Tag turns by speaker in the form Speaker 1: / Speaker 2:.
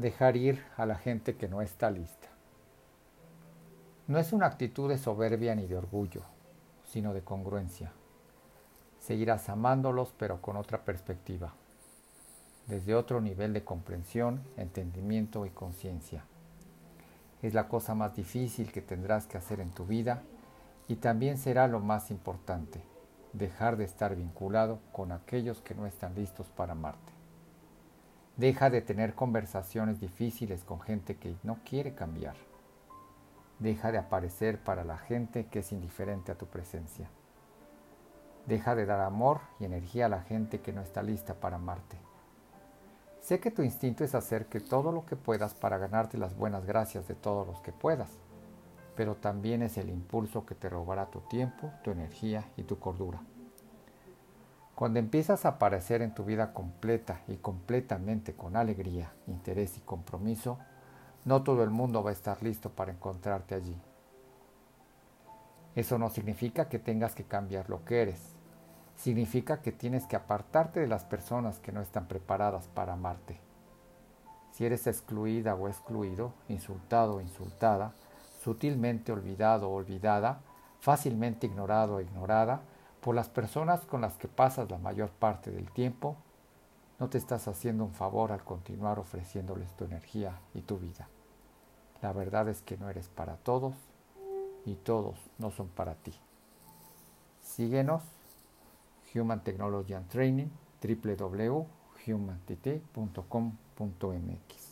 Speaker 1: Dejar ir a la gente que no está lista. No es una actitud de soberbia ni de orgullo, sino de congruencia. Seguirás amándolos pero con otra perspectiva, desde otro nivel de comprensión, entendimiento y conciencia. Es la cosa más difícil que tendrás que hacer en tu vida y también será lo más importante, dejar de estar vinculado con aquellos que no están listos para amarte. Deja de tener conversaciones difíciles con gente que no quiere cambiar. Deja de aparecer para la gente que es indiferente a tu presencia. Deja de dar amor y energía a la gente que no está lista para amarte. Sé que tu instinto es hacer que todo lo que puedas para ganarte las buenas gracias de todos los que puedas, pero también es el impulso que te robará tu tiempo, tu energía y tu cordura. Cuando empiezas a aparecer en tu vida completa y completamente con alegría, interés y compromiso, no todo el mundo va a estar listo para encontrarte allí. Eso no significa que tengas que cambiar lo que eres. Significa que tienes que apartarte de las personas que no están preparadas para amarte. Si eres excluida o excluido, insultado o insultada, sutilmente olvidado o olvidada, fácilmente ignorado o ignorada, por las personas con las que pasas la mayor parte del tiempo, no te estás haciendo un favor al continuar ofreciéndoles tu energía y tu vida. La verdad es que no eres para todos y todos no son para ti. Síguenos, Human Technology and Training, www.humantt.com.mx.